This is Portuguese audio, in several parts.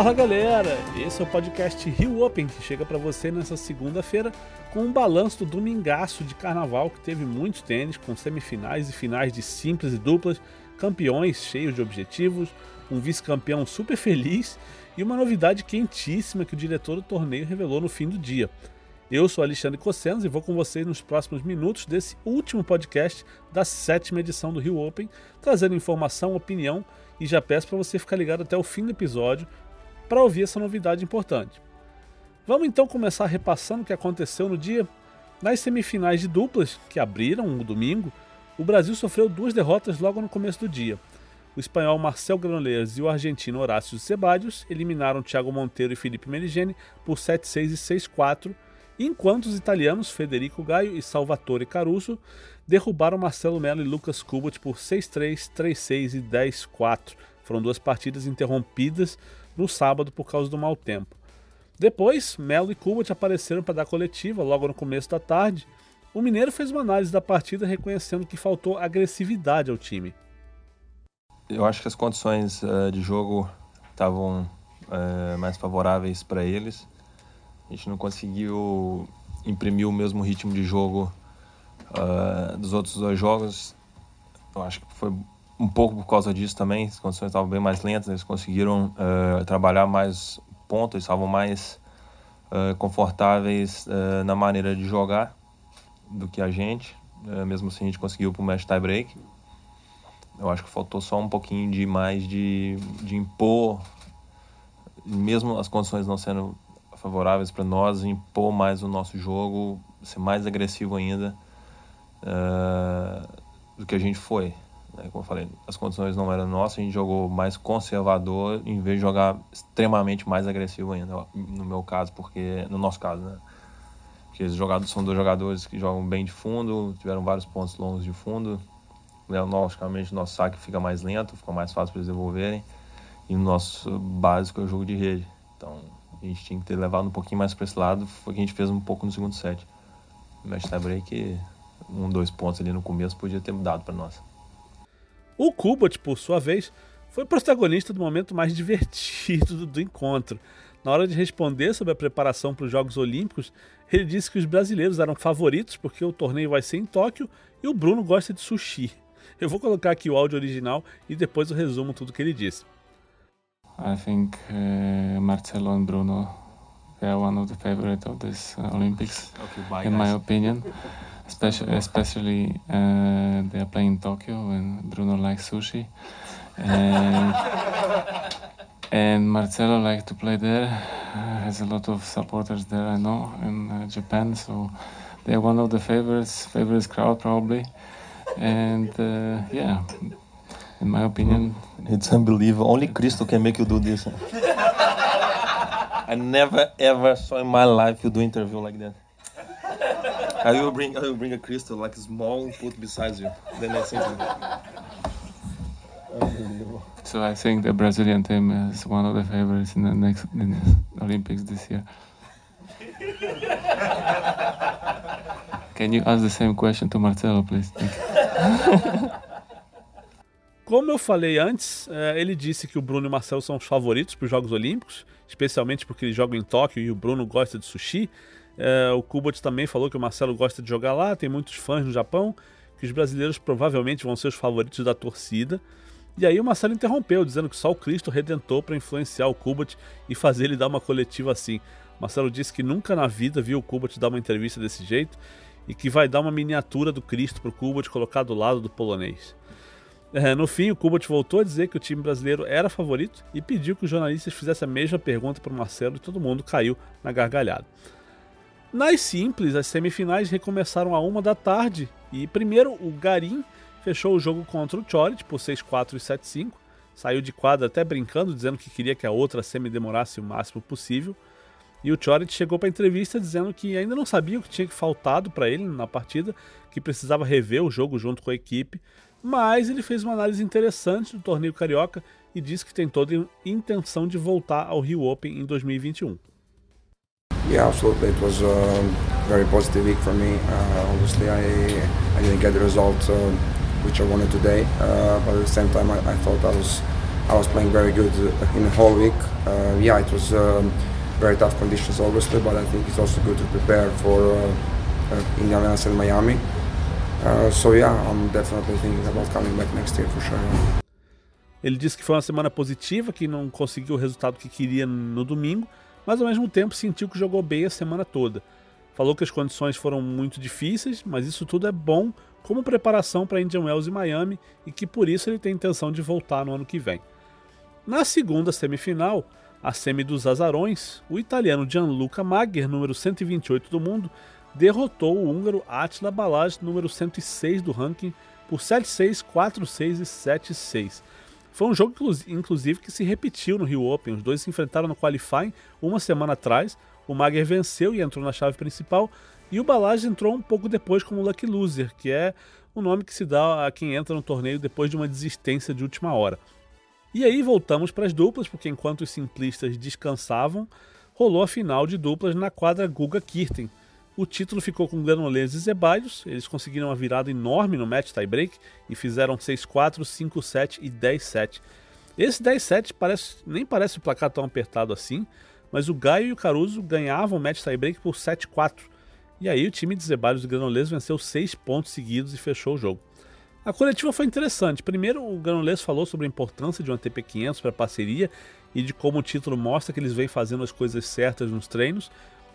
Fala galera, esse é o podcast Rio Open que chega para você nessa segunda-feira com um balanço do domingaço de carnaval que teve muitos tênis com semifinais e finais de simples e duplas, campeões cheios de objetivos, um vice-campeão super feliz e uma novidade quentíssima que o diretor do torneio revelou no fim do dia. Eu sou Alexandre Cossenos e vou com vocês nos próximos minutos desse último podcast da sétima edição do Rio Open, trazendo informação, opinião e já peço para você ficar ligado até o fim do episódio para ouvir essa novidade importante. Vamos então começar repassando o que aconteceu no dia. Nas semifinais de duplas, que abriram o domingo, o Brasil sofreu duas derrotas logo no começo do dia. O espanhol Marcel Granollers e o argentino Horácio Ceballos eliminaram Thiago Monteiro e Felipe Meligeni por 7-6 e 6-4, enquanto os italianos Federico Gaio e Salvatore Caruso derrubaram Marcelo Melo e Lucas Kubot por 6-3, 3-6 e 10-4. Foram duas partidas interrompidas no sábado por causa do mau tempo. Depois, Melo e Kubot apareceram para dar coletiva logo no começo da tarde. O Mineiro fez uma análise da partida reconhecendo que faltou agressividade ao time. Eu acho que as condições uh, de jogo estavam uh, mais favoráveis para eles. A gente não conseguiu imprimir o mesmo ritmo de jogo uh, dos outros dois jogos. Eu acho que foi um pouco por causa disso também, as condições estavam bem mais lentas, eles conseguiram uh, trabalhar mais pontos, estavam mais uh, confortáveis uh, na maneira de jogar do que a gente, mesmo assim a gente conseguiu para o match tie break. Eu acho que faltou só um pouquinho de mais de, de impor, mesmo as condições não sendo favoráveis para nós, impor mais o nosso jogo, ser mais agressivo ainda do que a gente foi. Né? Como eu falei, as condições não eram nossas, a gente jogou mais conservador em vez de jogar extremamente mais agressivo ainda, no meu caso, porque no nosso caso, né? Porque os jogadores são dois jogadores que jogam bem de fundo, tiveram vários pontos longos de fundo. Né? Logicamente, nosso saque fica mais lento, fica mais fácil para eles devolverem. E o nosso básico é o jogo de rede. Então, a gente tinha que ter levado um pouquinho mais para esse lado. Foi o que a gente fez um pouco no segundo set. Match tie break, um, dois pontos ali no começo, podia ter dado para nós. O Kubot, por sua vez, foi protagonista do momento mais divertido do, do encontro. Na hora de responder sobre a preparação para os Jogos Olímpicos, ele disse que os brasileiros eram favoritos porque o torneio vai ser em Tóquio e o Bruno gosta de sushi. Eu vou colocar aqui o áudio original e depois eu resumo tudo que ele disse. I think uh, Marcelo and Bruno they are one of the favorites of this uh, Olympics, okay, bye, in guys. my opinion. Especially especially uh, they are playing in Tokyo and Bruno likes sushi. And and Marcelo likes to play there. Uh, has a lot of supporters there I know in uh, Japan. So they're one of the favorites favorites crowd probably. And uh, yeah in my opinion it's unbelievable. Only Cristo can make you do this. I never ever saw in my life you do interview like that I will bring I will bring a crystal like small put beside you. Then I think. Unbelievable. So I think the Brazilian team is one of the favorites in the next in the Olympics this year. Can you ask the same question to Marcelo, please? Como eu falei antes, é, ele disse que o Bruno e o Marcelo são os favoritos para os Jogos Olímpicos, especialmente porque eles jogam em Tóquio e o Bruno gosta de sushi. É, o Kubot também falou que o Marcelo gosta de jogar lá, tem muitos fãs no Japão, que os brasileiros provavelmente vão ser os favoritos da torcida. E aí o Marcelo interrompeu, dizendo que só o Cristo redentou para influenciar o Kubot e fazer ele dar uma coletiva assim. Marcelo disse que nunca na vida viu o Kubot dar uma entrevista desse jeito e que vai dar uma miniatura do Cristo para o Kubot colocar do lado do polonês. É, no fim, o Kubot voltou a dizer que o time brasileiro era favorito e pediu que os jornalistas fizessem a mesma pergunta para o Marcelo e todo mundo caiu na gargalhada. Nas simples, as semifinais recomeçaram a uma da tarde e primeiro o Garim fechou o jogo contra o Chorit por 6-4 e 7-5. Saiu de quadra até brincando, dizendo que queria que a outra semi demorasse o máximo possível. E o Chorit chegou para a entrevista dizendo que ainda não sabia o que tinha faltado para ele na partida, que precisava rever o jogo junto com a equipe, mas ele fez uma análise interessante do torneio carioca e disse que tem toda a intenção de voltar ao Rio Open em 2021. Yeah, absolutely. It was a very positive week for me. Uh, obviously, I I didn't get the result uh, which I wanted today, uh, but at the same time, I, I, thought I was I was playing very good in the whole week. Uh, yeah, it was um, very tough conditions, obviously, but I think it's also good to prepare for uh, uh, Indianapolis and Miami. Uh, so yeah, I'm definitely thinking about coming back next year for sure. Ele disse que foi uma semana positiva, que não conseguiu o resultado que queria no domingo, mas ao mesmo tempo sentiu que jogou bem a semana toda. Falou que as condições foram muito difíceis, mas isso tudo é bom como preparação para Indian Wells e Miami e que por isso ele tem intenção de voltar no ano que vem. Na segunda semifinal, a semi dos azarões, o italiano Gianluca Magher, número 128 do mundo, derrotou o húngaro Attila Balázs, número 106 do ranking, por 7-6, 4-6 e 7-6. Foi um jogo, inclusive, que se repetiu no Rio Open. Os dois se enfrentaram no qualifying uma semana atrás. O Mager venceu e entrou na chave principal. E o Balazs entrou um pouco depois como Lucky Loser, que é o nome que se dá a quem entra no torneio depois de uma desistência de última hora. E aí voltamos para as duplas, porque enquanto os simplistas descansavam, rolou a final de duplas na quadra Guga Kirten. O título ficou com Granollers e Zeballos, eles conseguiram uma virada enorme no match tiebreak e fizeram 6-4, 5-7 e 10-7. Esse 10-7 parece, nem parece um placar tão apertado assim, mas o Gaio e o Caruso ganhavam o match tiebreak por 7-4. E aí o time de Zeballos e Granollers venceu 6 pontos seguidos e fechou o jogo. A coletiva foi interessante. Primeiro, o Granollers falou sobre a importância de um ATP 500 para a parceria e de como o título mostra que eles vêm fazendo as coisas certas nos treinos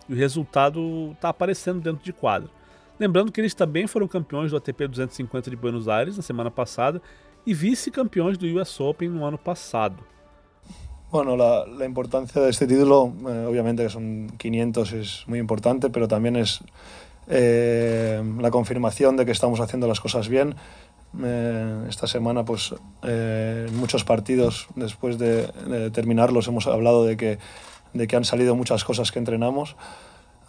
e o resultado está aparecendo dentro de quadro. Lembrando que eles também foram campeões do ATP 250 de Buenos Aires na semana passada y vice-campeones del US Open no año pasado. Bueno, la, la importancia de este título, eh, obviamente que son 500, es muy importante, pero también es eh, la confirmación de que estamos haciendo las cosas bien. Eh, esta semana, pues, en muchos partidos, después de, de, terminarlos, hemos hablado de que, de que han salido muchas cosas que entrenamos.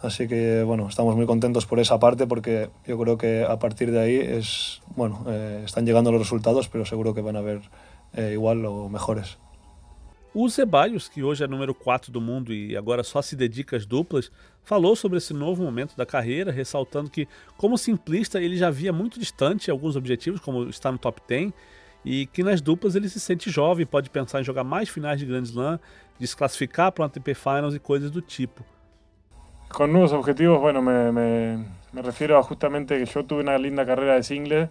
Así que bueno, estamos muy contentos por esa parte porque yo creo que a partir de ahí es, bueno, eh, están llegando los resultados, pero seguro que van a ver eh, igual o mejores. O Zeballos, que hoje é número 4 do mundo e agora só se dedica às duplas, falou sobre esse novo momento da carreira, ressaltando que, como simplista, ele já via muito distante alguns objetivos, como estar no top 10, e que nas duplas ele se sente jovem, pode pensar em jogar mais finais de Grand Slam, desclassificar para um ATP Finals e coisas do tipo. Con nuevos objetivos, bueno, me, me, me, refiero a justamente que yo tuve una linda carrera de single,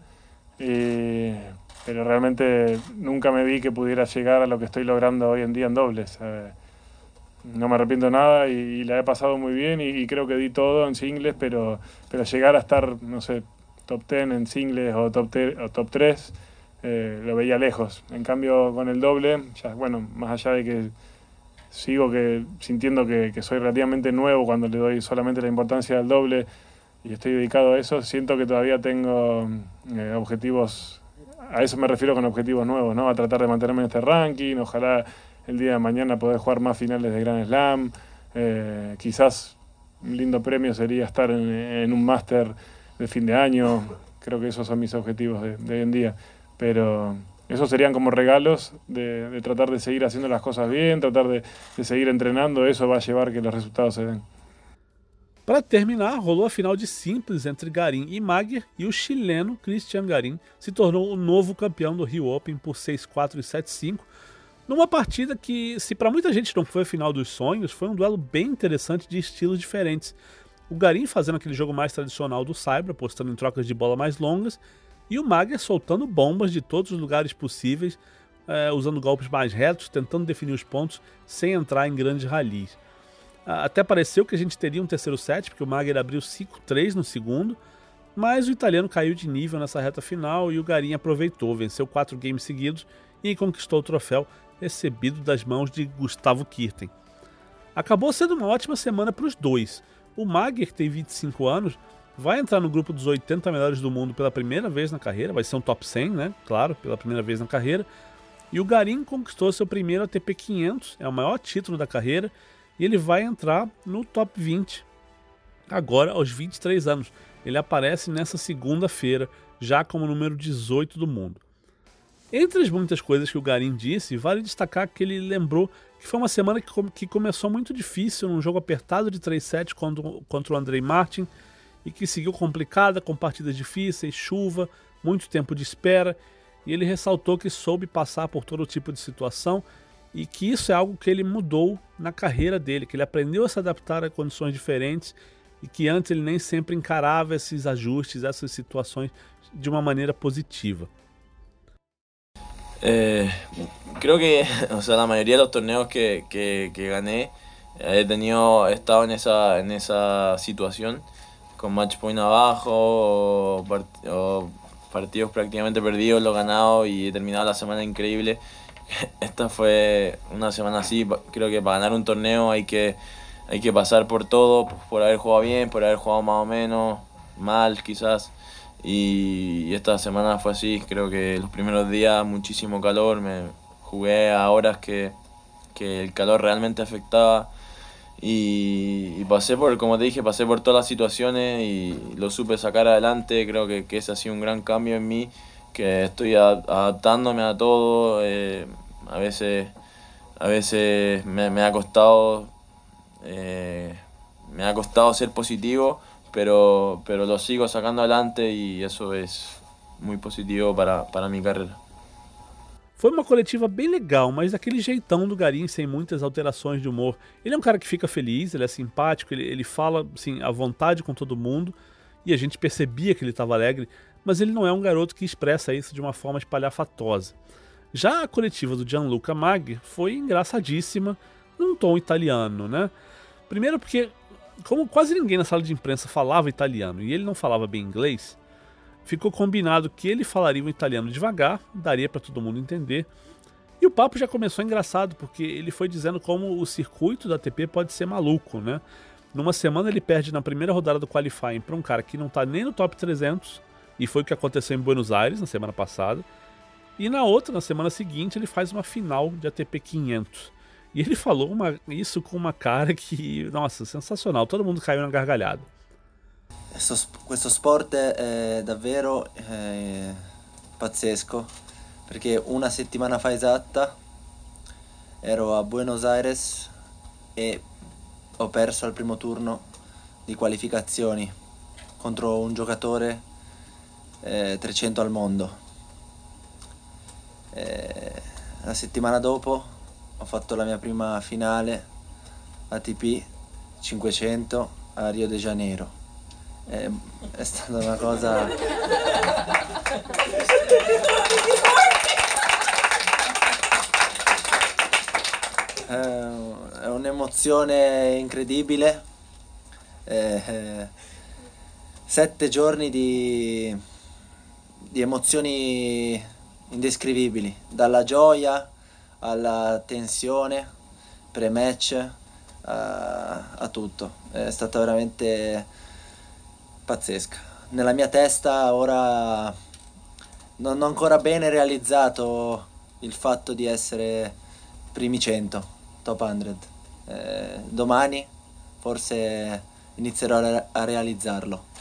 pero realmente nunca me vi que pudiera llegar a lo que estoy logrando hoy en día en dobles. Eh, no me arrepiento nada y, la he pasado muy bien y, creo que di todo en singles, pero, pero llegar a estar, no sé, top 10 en singles o top, o top 3, eh, lo veía lejos. En cambio, con el doble, ya, bueno, más allá de que sigo que, sintiendo que, soy relativamente nuevo cuando le doy solamente la importancia del doble y estoy dedicado a eso, siento que todavía tengo eh, objetivos, a eso me refiero con objetivos nuevos, ¿no? a tratar de mantenerme en este ranking, ojalá el día de mañana poder jugar más finales de Grand Slam, eh, quizás un lindo premio sería estar en, en un máster de fin de año, creo que esos son mis objetivos de, de hoy en día, pero esos serían como regalos de, de, tratar de seguir haciendo las cosas bien, tratar de, de, seguir entrenando, eso va a llevar que los resultados se den. Para terminar, rolou a final de simples entre Garim e Maguer e o chileno Christian Garim se tornou o novo campeão do Rio Open por 6-4 e 7-5, numa partida que, se para muita gente não foi a final dos sonhos, foi um duelo bem interessante de estilos diferentes. O Garim fazendo aquele jogo mais tradicional do Cyber, apostando em trocas de bola mais longas, e o Mager soltando bombas de todos os lugares possíveis, é, usando golpes mais retos, tentando definir os pontos sem entrar em grandes ralis. Até pareceu que a gente teria um terceiro set, porque o Mager abriu 5-3 no segundo, mas o italiano caiu de nível nessa reta final e o Garim aproveitou, venceu quatro games seguidos e conquistou o troféu recebido das mãos de Gustavo Kirten. Acabou sendo uma ótima semana para os dois. O Mager, que tem 25 anos, vai entrar no grupo dos 80 melhores do mundo pela primeira vez na carreira, vai ser um top 100, né? Claro, pela primeira vez na carreira. E o Garim conquistou seu primeiro ATP 500, é o maior título da carreira, e ele vai entrar no top 20 agora aos 23 anos. Ele aparece nessa segunda-feira, já como número 18 do mundo. Entre as muitas coisas que o Garim disse, vale destacar que ele lembrou que foi uma semana que, que começou muito difícil, num jogo apertado de 3 sets contra, contra o Andrei Martin, e que seguiu complicada com partidas difíceis, chuva, muito tempo de espera. e ele ressaltou que soube passar por todo tipo de situação e que isso é algo que ele mudou na carreira dele, que ele aprendeu a se adaptar a condições diferentes e que antes ele nem sempre encarava esses ajustes, essas situações de uma maneira positiva. Eh, creo que, o sea, la mayoría de los torneos que, que, que gané, he tenido, he estado en esa, en esa situación, con match point abajo, o, part, o partidos prácticamente perdidos, lo ganado y he terminado la semana increíble. Esta fue una semana así, creo que para ganar un torneo hay que, hay que pasar por todo, por haber jugado bien, por haber jugado más o menos, mal quizás. Y, esta semana fue así, creo que los primeros días muchísimo calor, me jugué a horas que, que el calor realmente afectaba y, pasé por, como te dije, pasé por todas las situaciones y lo supe sacar adelante. Creo que, que ese ha sido un gran cambio en mí, que estoy adaptándome a todo. Eh, a veces, a veces me, me ha costado, eh, me ha costado ser positivo, pero, pero lo sigo sacando adelante y eso es muy positivo para, para mi carrera. Foi uma coletiva bem legal, mas daquele jeitão do Garim, sem muitas alterações de humor. Ele é um cara que fica feliz, ele é simpático, ele, ele fala assim, à vontade com todo mundo, e a gente percebia que ele estava alegre, mas ele não é um garoto que expressa isso de uma forma espalhafatosa. Já a coletiva do Gianluca Mag foi engraçadíssima, num tom italiano, né? Primeiro porque, como quase ninguém na sala de imprensa falava italiano e ele não falava bem inglês, ficou combinado que ele falaria o italiano devagar, daria para todo mundo entender. E o papo já começou engraçado, porque ele foi dizendo como o circuito da ATP pode ser maluco, né? Numa semana ele perde na primeira rodada do qualifying para um cara que não está nem no top 300, e foi o que aconteceu em Buenos Aires na semana passada. E na outra, na semana seguinte, ele faz uma final de ATP 500. E ele falou uma, isso com uma cara que, nossa, sensacional. Todo mundo caiu na gargalhada. Questo sport è davvero eh, pazzesco perché una settimana fa esatta ero a Buenos Aires e ho perso al primo turno di qualificazioni contro un giocatore eh, 300 al mondo. Eh, la settimana dopo ho fatto la mia prima finale ATP 500 a Rio de Janeiro è, è stata una cosa... è un'emozione incredibile. Eh, sette giorni di, di emozioni indescrivibili, dalla gioia alla tensione pre-match a, a tutto. È stata veramente pazzesca. Nella mia testa ora non ho ancora bene realizzato il fatto di essere primi 100, top 100. Eh, domani forse inizierò a realizzarlo.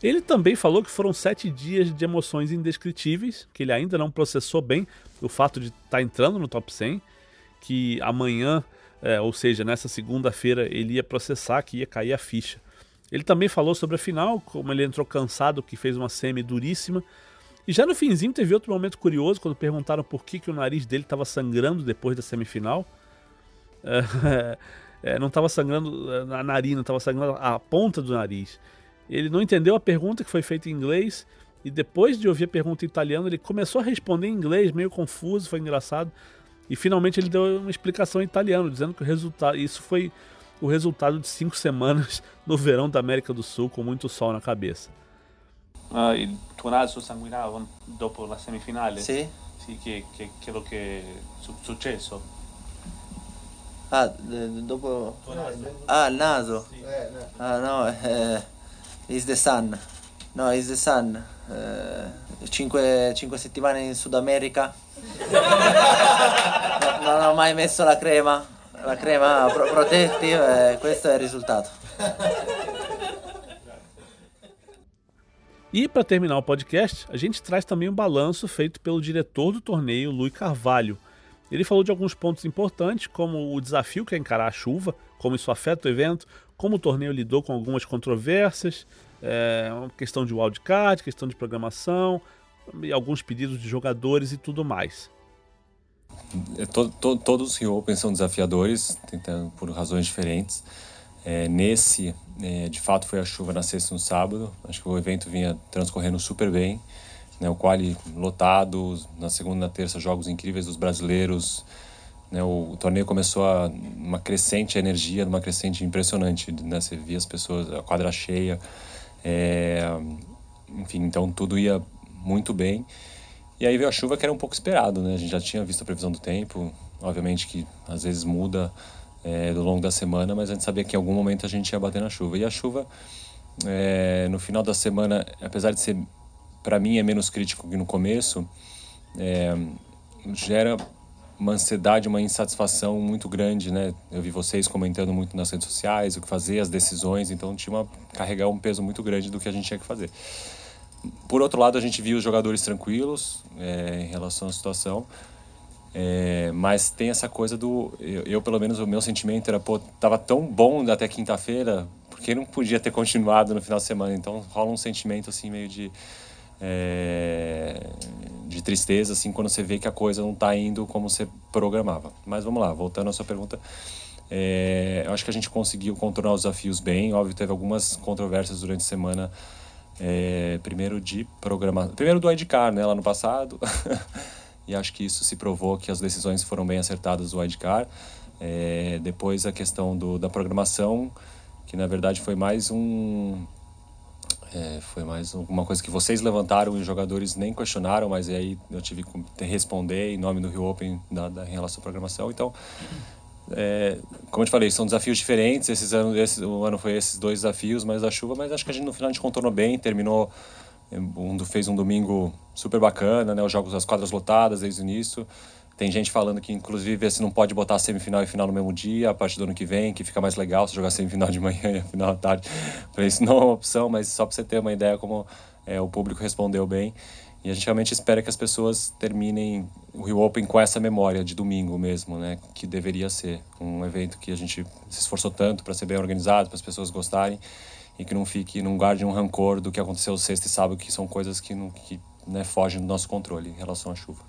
Ele também falou que foram sete dias de emoções indescritíveis, que ele ainda não processou bem o fato de estar tá entrando no top 100, que amanhã, é, ou seja, nessa segunda-feira, ele ia processar, que ia cair a ficha. Ele também falou sobre a final, como ele entrou cansado, que fez uma semi duríssima. E já no finzinho teve outro momento curioso, quando perguntaram por que, que o nariz dele estava sangrando depois da semifinal. É, é, não estava sangrando a narina, estava sangrando a ponta do nariz. Ele não entendeu a pergunta que foi feita em inglês e depois de ouvir a pergunta em italiano, ele começou a responder em inglês, meio confuso, foi engraçado. E finalmente ele deu uma explicação em italiano, dizendo que o resultado. Isso foi o resultado de cinco semanas no verão da América do Sul com muito sol na cabeça. Uh, il tuo naso sanguinava dopo la semifinale? Sì. Sì, che, che, che lo che successo? Ah, dopo... Ah, il naso? Sì. Ah, no, eh, is the sun. No, is the sun. Eh, cinque, cinque settimane in Sud America. no, non ho mai messo la crema. La crema protective, eh, questo è il risultato. E para terminar o podcast, a gente traz também um balanço feito pelo diretor do torneio, Luiz Carvalho. Ele falou de alguns pontos importantes, como o desafio que é encarar a chuva, como isso afeta o evento, como o torneio lidou com algumas controvérsias, é, questão de wildcard, questão de programação, e alguns pedidos de jogadores e tudo mais. É, to, to, todos os Rio Open são desafiadores, tentando por razões diferentes. É, nesse, é, de fato, foi a chuva na sexta e no sábado. Acho que o evento vinha transcorrendo super bem. Né, o quali lotado, na segunda e na terça jogos incríveis dos brasileiros. Né, o, o, torneio começou a uma crescente energia, uma crescente impressionante. Né, você via as pessoas, a quadra cheia. É, enfim, então tudo ia muito bem. E aí veio a chuva que era um pouco esperado, né? A gente já tinha visto a previsão do tempo, obviamente que às vezes muda é, do longo da semana, mas a gente sabia que em algum momento a gente ia bater na chuva. E a chuva, é, no final da semana, apesar de ser, para mim, é menos crítico que no começo, é, gera uma ansiedade, uma insatisfação muito grande, né? Eu vi vocês comentando muito nas redes sociais, o que fazer, as decisões, então tinha uma carregar um peso muito grande do que a gente tinha que fazer. Por outro lado, a gente viu os jogadores tranquilos é, em relação à situação. É, mas tem essa coisa do. Eu, eu, pelo menos, o meu sentimento era, pô, tava tão bom até quinta-feira, porque não podia ter continuado no final de semana. Então rola um sentimento assim, meio de. É, de tristeza, assim, quando você vê que a coisa não está indo como você programava. Mas vamos lá, voltando à sua pergunta. É, eu acho que a gente conseguiu contornar os desafios bem. Óbvio, teve algumas controvérsias durante a semana é, primeiro de programação. Primeiro do Edcar, né, lá no passado. e acho que isso se provou que as decisões foram bem acertadas do Edcar. É, depois a questão do, da programação, que na verdade foi mais um. É, foi mais uma coisa que vocês levantaram e os jogadores nem questionaram, mas aí eu tive que responder em nome do Rio Open da, da, em relação à programação. Então, é, como eu te falei, são desafios diferentes. Esses anos, esse, o ano foi esses dois desafios, mais a chuva, mas acho que a gente no final a gente contornou bem, terminou, um, fez um domingo super bacana, né? Os jogos, as quadras lotadas desde o início. Tem gente falando que, inclusive, se não pode botar semifinal e final no mesmo dia, a partir do ano que vem, que fica mais legal se jogar semifinal de manhã e final da tarde. Isso não é uma opção, mas só para você ter uma ideia como é, o público respondeu bem. E a gente realmente espera que as pessoas terminem o Rio Open com essa memória de domingo mesmo, né? Que deveria ser um evento que a gente se esforçou tanto para ser bem organizado, para as pessoas gostarem e que não fique, não guarde um rancor do que aconteceu sexta e sábado, que são coisas que, não, que né, fogem do nosso controle em relação à chuva.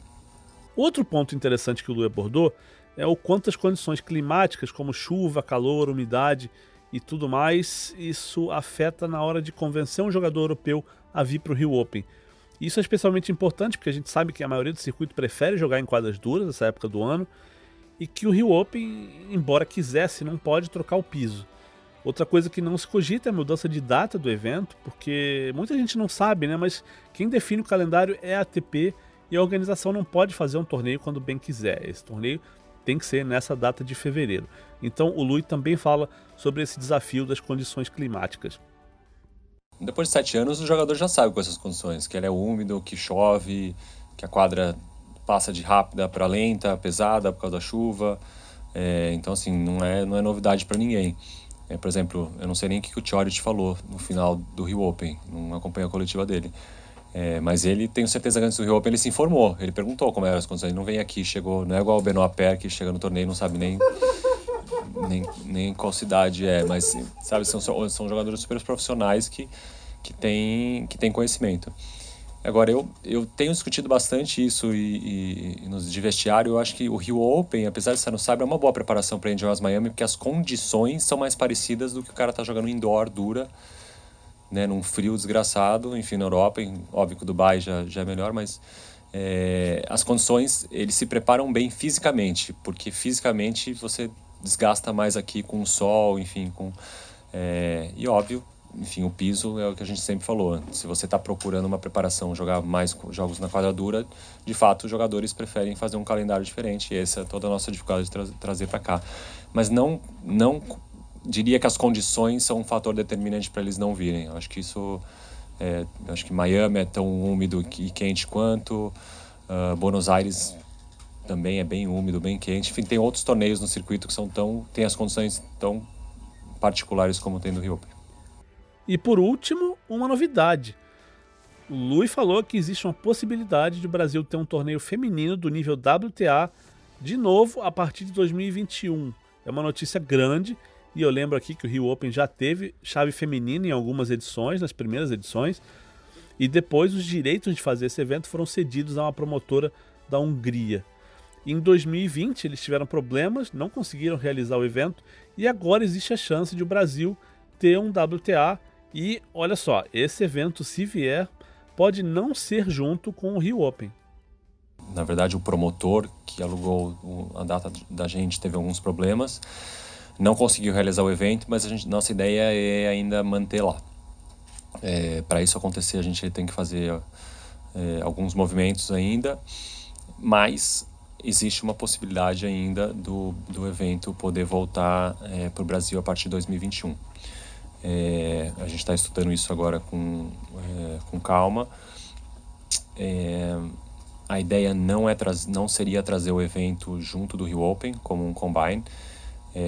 Outro ponto interessante que o Lu abordou é o quanto as condições climáticas, como chuva, calor, umidade e tudo mais, isso afeta na hora de convencer um jogador europeu a vir para o Rio Open. Isso é especialmente importante porque a gente sabe que a maioria do circuito prefere jogar em quadras duras nessa época do ano e que o Rio Open, embora quisesse, não pode trocar o piso. Outra coisa que não se cogita é a mudança de data do evento, porque muita gente não sabe, né? Mas quem define o calendário é a ATP e a organização não pode fazer um torneio quando bem quiser. Esse torneio tem que ser nessa data de fevereiro. Então o Lui também fala sobre esse desafio das condições climáticas. Depois de sete anos, o jogador já sabe com essas condições, que é úmido, que chove, que a quadra passa de rápida para lenta, pesada por causa da chuva. É, então, assim, não é, não é novidade para ninguém. É, por exemplo, eu não sei nem o que o Chorit te falou no final do Rio Open, não acompanha a coletiva dele. É, mas ele, tenho certeza que antes do Rio Open, ele se informou. Ele perguntou como eram as condições. Ele não vem aqui, chegou, não é igual o Benoit Per, que chega no torneio e não sabe nem, nem, nem qual cidade é. Mas, sabe, são, são jogadores super profissionais que que tem, que tem conhecimento. Agora, eu, eu tenho discutido bastante isso e, e, e nos de vestiário, eu acho que o Rio Open, apesar de estar no Sabre, é uma boa preparação para Indianapolis Miami, porque as condições são mais parecidas do que o cara tá jogando indoor, dura, né, num frio desgraçado, enfim, na Europa, em, óbvio que o Dubai já, já é melhor, mas é, as condições, eles se preparam bem fisicamente, porque fisicamente você desgasta mais aqui com o sol, enfim, com... É, e óbvio, enfim, o piso é o que a gente sempre falou. Se você está procurando uma preparação, jogar mais jogos na quadradura, de fato os jogadores preferem fazer um calendário diferente. E essa é toda a nossa dificuldade de tra trazer para cá. Mas não, não diria que as condições são um fator determinante para eles não virem. Eu acho que isso, é, acho que Miami é tão úmido e quente quanto uh, Buenos Aires também é bem úmido, bem quente. Enfim, tem outros torneios no circuito que são tão, tem as condições tão particulares como tem no Rio Open. E por último, uma novidade. O Lui falou que existe uma possibilidade de o Brasil ter um torneio feminino do nível WTA de novo a partir de 2021. É uma notícia grande e eu lembro aqui que o Rio Open já teve chave feminina em algumas edições, nas primeiras edições. e depois os direitos de fazer esse evento foram cedidos a uma promotora da Hungria. Em 2020 eles tiveram problemas, não conseguiram realizar o evento e agora existe a chance de o Brasil ter um WTA e olha só, esse evento se vier pode não ser junto com o Rio Open. Na verdade, o promotor que alugou a data da gente teve alguns problemas, não conseguiu realizar o evento, mas a gente, nossa ideia é ainda manter lá. É, Para isso acontecer, a gente tem que fazer é, alguns movimentos ainda, mas existe uma possibilidade ainda do, do evento poder voltar é, para o Brasil a partir de 2021. É, a gente está estudando isso agora com, é, com calma. A ideia não, é não seria trazer o evento junto do Rio Open como um combine.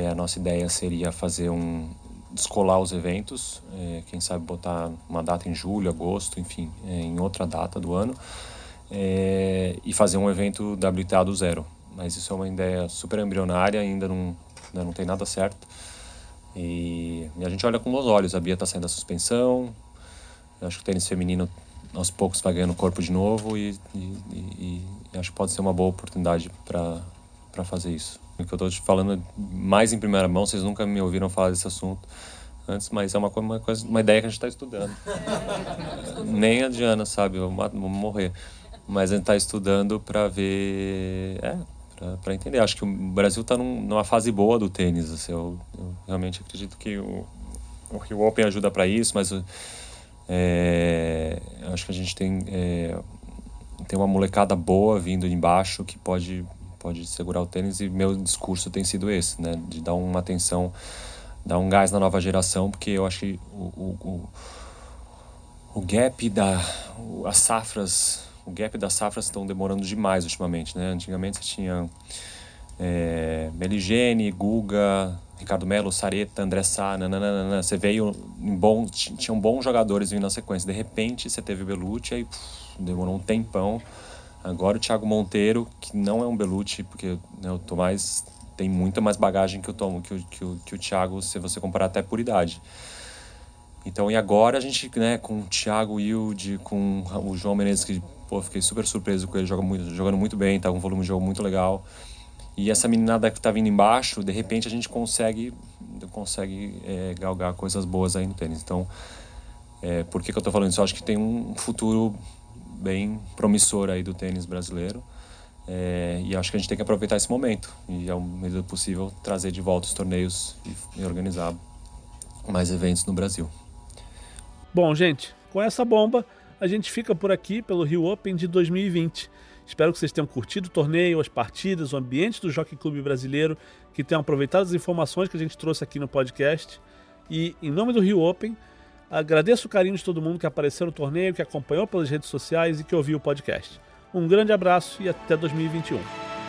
A nossa ideia seria fazer um descolar os eventos, quem sabe botar uma data em julho, agosto, enfim, em outra data do ano é, e fazer um evento WTA do zero. Mas isso é uma ideia super embrionária, ainda não, ainda não tem nada certo. E, e a gente olha com bons olhos. A Bia está saindo da suspensão. Acho que o tênis feminino aos poucos vai ganhando corpo de novo e, e, e, acho que pode ser uma boa oportunidade para fazer isso. O que eu estou te falando mais em primeira mão, vocês nunca me ouviram falar desse assunto antes, mas é uma, uma, coisa, uma ideia que a gente está estudando. Nem a Diana sabe, eu vou morrer mas a gente está estudando para ver, é, para entender. Acho que o Brasil está num, numa fase boa do tênis. Assim, eu, eu, realmente acredito que o, o Rio Open ajuda para isso, mas é, acho que a gente tem, é, tem uma molecada boa vindo embaixo que pode, pode segurar o tênis e meu discurso tem sido esse, né? De dar uma atenção, dar um gás na nova geração, porque eu acho que o, o, o, o gap da... as safras o gap das safras estão demorando demais ultimamente, né? Antigamente você tinha é, Meligene, Guga, Ricardo Melo, Sareta, André Sá, nananana. Você veio em bom, tinham bons jogadores vindo na sequência. De repente você teve Belucci, aí puf, demorou um tempão. Agora o Thiago Monteiro, que não é um Belucci, porque né, o Tomás tem muita mais bagagem que o, Tom, que o, que o, que o Thiago, se você comparar até por idade. Então, e agora a gente, né, com o Thiago Wilde, com o João Menezes, que Pô, fiquei super surpreso com ele joga muito, jogando muito bem, tá com um volume de jogo muito legal. E essa meninada que tá vindo embaixo, de repente a gente consegue consegue é, galgar coisas boas aí no tênis. Então, é, por que, que eu tô falando isso? Eu acho que tem um futuro bem promissor aí do tênis brasileiro. É, e acho que a gente tem que aproveitar esse momento e, ao medida possível, trazer de volta os torneios e, e organizar mais eventos no Brasil. Bom, gente, com essa bomba a gente fica por aqui pelo Rio Open de 2020. Espero que vocês tenham curtido o torneio, as partidas, o ambiente do Jockey Clube Brasileiro, que tenham aproveitado as informações que a gente trouxe aqui no podcast. E em nome do Rio Open, agradeço o carinho de todo mundo que apareceu no torneio, que acompanhou pelas redes sociais e que ouviu o podcast. Um grande abraço e até 2021.